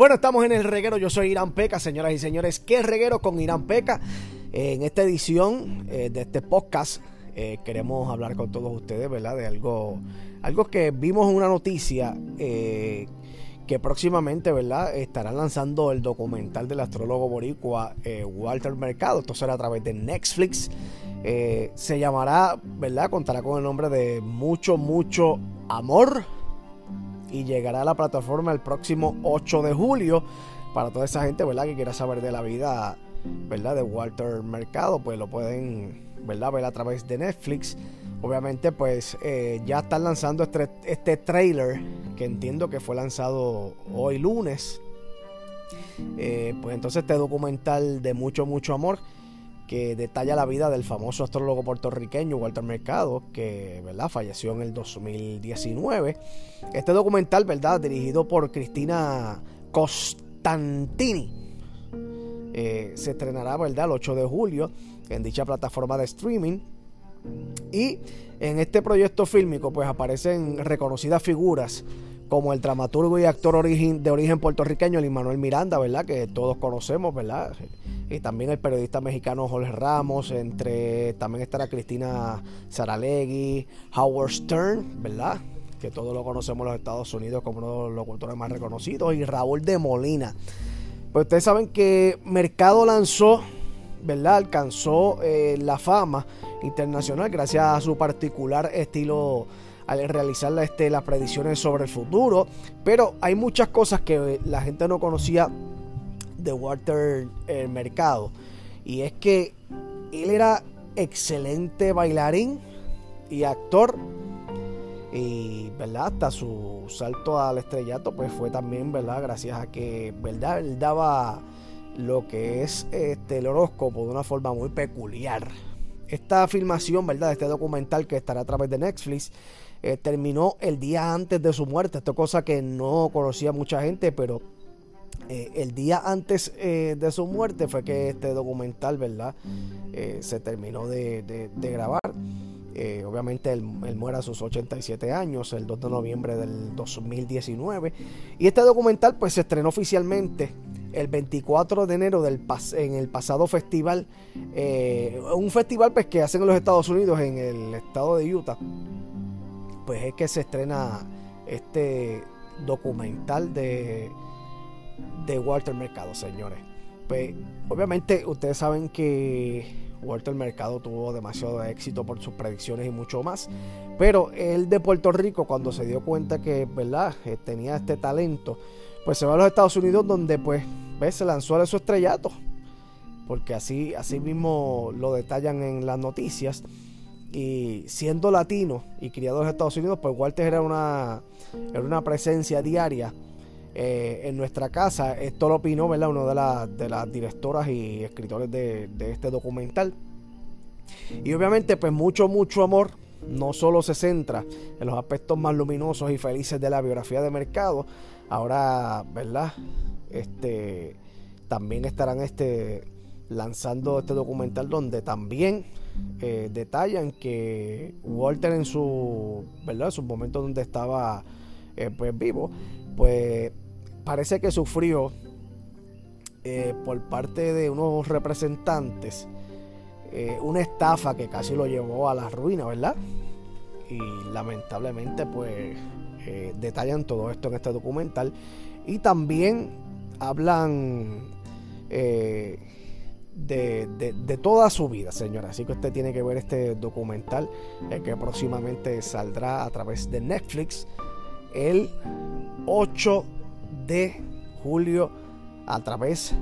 Bueno, estamos en el reguero. Yo soy Irán Peca, señoras y señores. ¿Qué reguero con Irán Peca? En esta edición eh, de este podcast eh, queremos hablar con todos ustedes, ¿verdad? De algo, algo que vimos en una noticia eh, que próximamente, ¿verdad? Estarán lanzando el documental del astrólogo boricua Walter Mercado. Esto será a través de Netflix. se llamará, ¿verdad? Contará con el nombre de Mucho, Mucho Amor y llegará a la plataforma el próximo 8 de julio. Para toda esa gente, ¿verdad? Que quiera saber de la vida, ¿verdad? De Walter Mercado, pues lo pueden, ¿verdad? Ver a través de Netflix. Obviamente, pues eh, ya están lanzando este, este trailer que entiendo que fue lanzado hoy lunes. Eh, pues entonces este documental de mucho, mucho amor que detalla la vida del famoso astrólogo puertorriqueño Walter Mercado, que ¿verdad? falleció en el 2019. Este documental, ¿verdad? dirigido por Cristina Costantini, eh, se estrenará ¿verdad? el 8 de julio en dicha plataforma de streaming. Y en este proyecto fílmico pues aparecen reconocidas figuras como el dramaturgo y actor de origen puertorriqueño, el Manuel Miranda, ¿verdad? Que todos conocemos, ¿verdad? Y también el periodista mexicano Jorge Ramos, entre también estará Cristina Saralegui, Howard Stern, ¿verdad? Que todos lo conocemos en los Estados Unidos como uno de los locutores más reconocidos, y Raúl de Molina. Pues ustedes saben que Mercado lanzó, ¿verdad? Alcanzó eh, la fama internacional gracias a su particular estilo al realizar este, las predicciones sobre el futuro. Pero hay muchas cosas que la gente no conocía de Walter el Mercado. Y es que él era excelente bailarín y actor. Y, ¿verdad? Hasta su salto al estrellato, pues fue también, ¿verdad? Gracias a que, ¿verdad? Él daba lo que es este, el horóscopo de una forma muy peculiar. Esta filmación, ¿verdad? Este documental que estará a través de Netflix eh, terminó el día antes de su muerte. Esto es cosa que no conocía mucha gente, pero eh, el día antes eh, de su muerte fue que este documental, ¿verdad? se terminó de, grabar. obviamente él, muere a sus 87 años, el 2 de noviembre del 2019. Y este documental pues se estrenó oficialmente el 24 de enero del en el pasado festival. un festival pues, que hacen en los Estados Unidos, en el estado de Utah pues es que se estrena este documental de, de Walter Mercado, señores. Pues obviamente ustedes saben que Walter Mercado tuvo demasiado éxito por sus predicciones y mucho más. Pero él de Puerto Rico, cuando se dio cuenta que, ¿verdad? Eh, tenía este talento, pues se va a los Estados Unidos donde, pues, ¿ves? se lanzó a su estrellato. Porque así, así mismo lo detallan en las noticias. Y siendo latino y criado en Estados Unidos, pues Walter era una, era una presencia diaria eh, en nuestra casa. Esto lo opinó, ¿verdad? Uno de, de las directoras y escritores de, este documental. Y obviamente, pues mucho, mucho amor no solo se centra en los aspectos más luminosos y felices de la biografía de mercado, ahora, ¿verdad? Este también estarán este lanzando este documental donde también eh, detallan que Walter en su, ¿verdad? En sus momentos donde estaba eh, pues vivo, pues parece que sufrió eh, por parte de unos representantes una estafa que casi lo llevó a la ruina, ¿verdad? Y lamentablemente pues detallan todo esto en este documental y también hablan de, toda su vida, señora. Así que usted tiene que ver este documental el que próximamente saldrá a través de Netflix el 8 de julio a través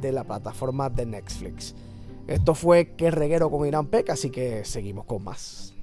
de la plataforma de Netflix. Esto fue Que Reguero con Irán Peca, así que seguimos con más.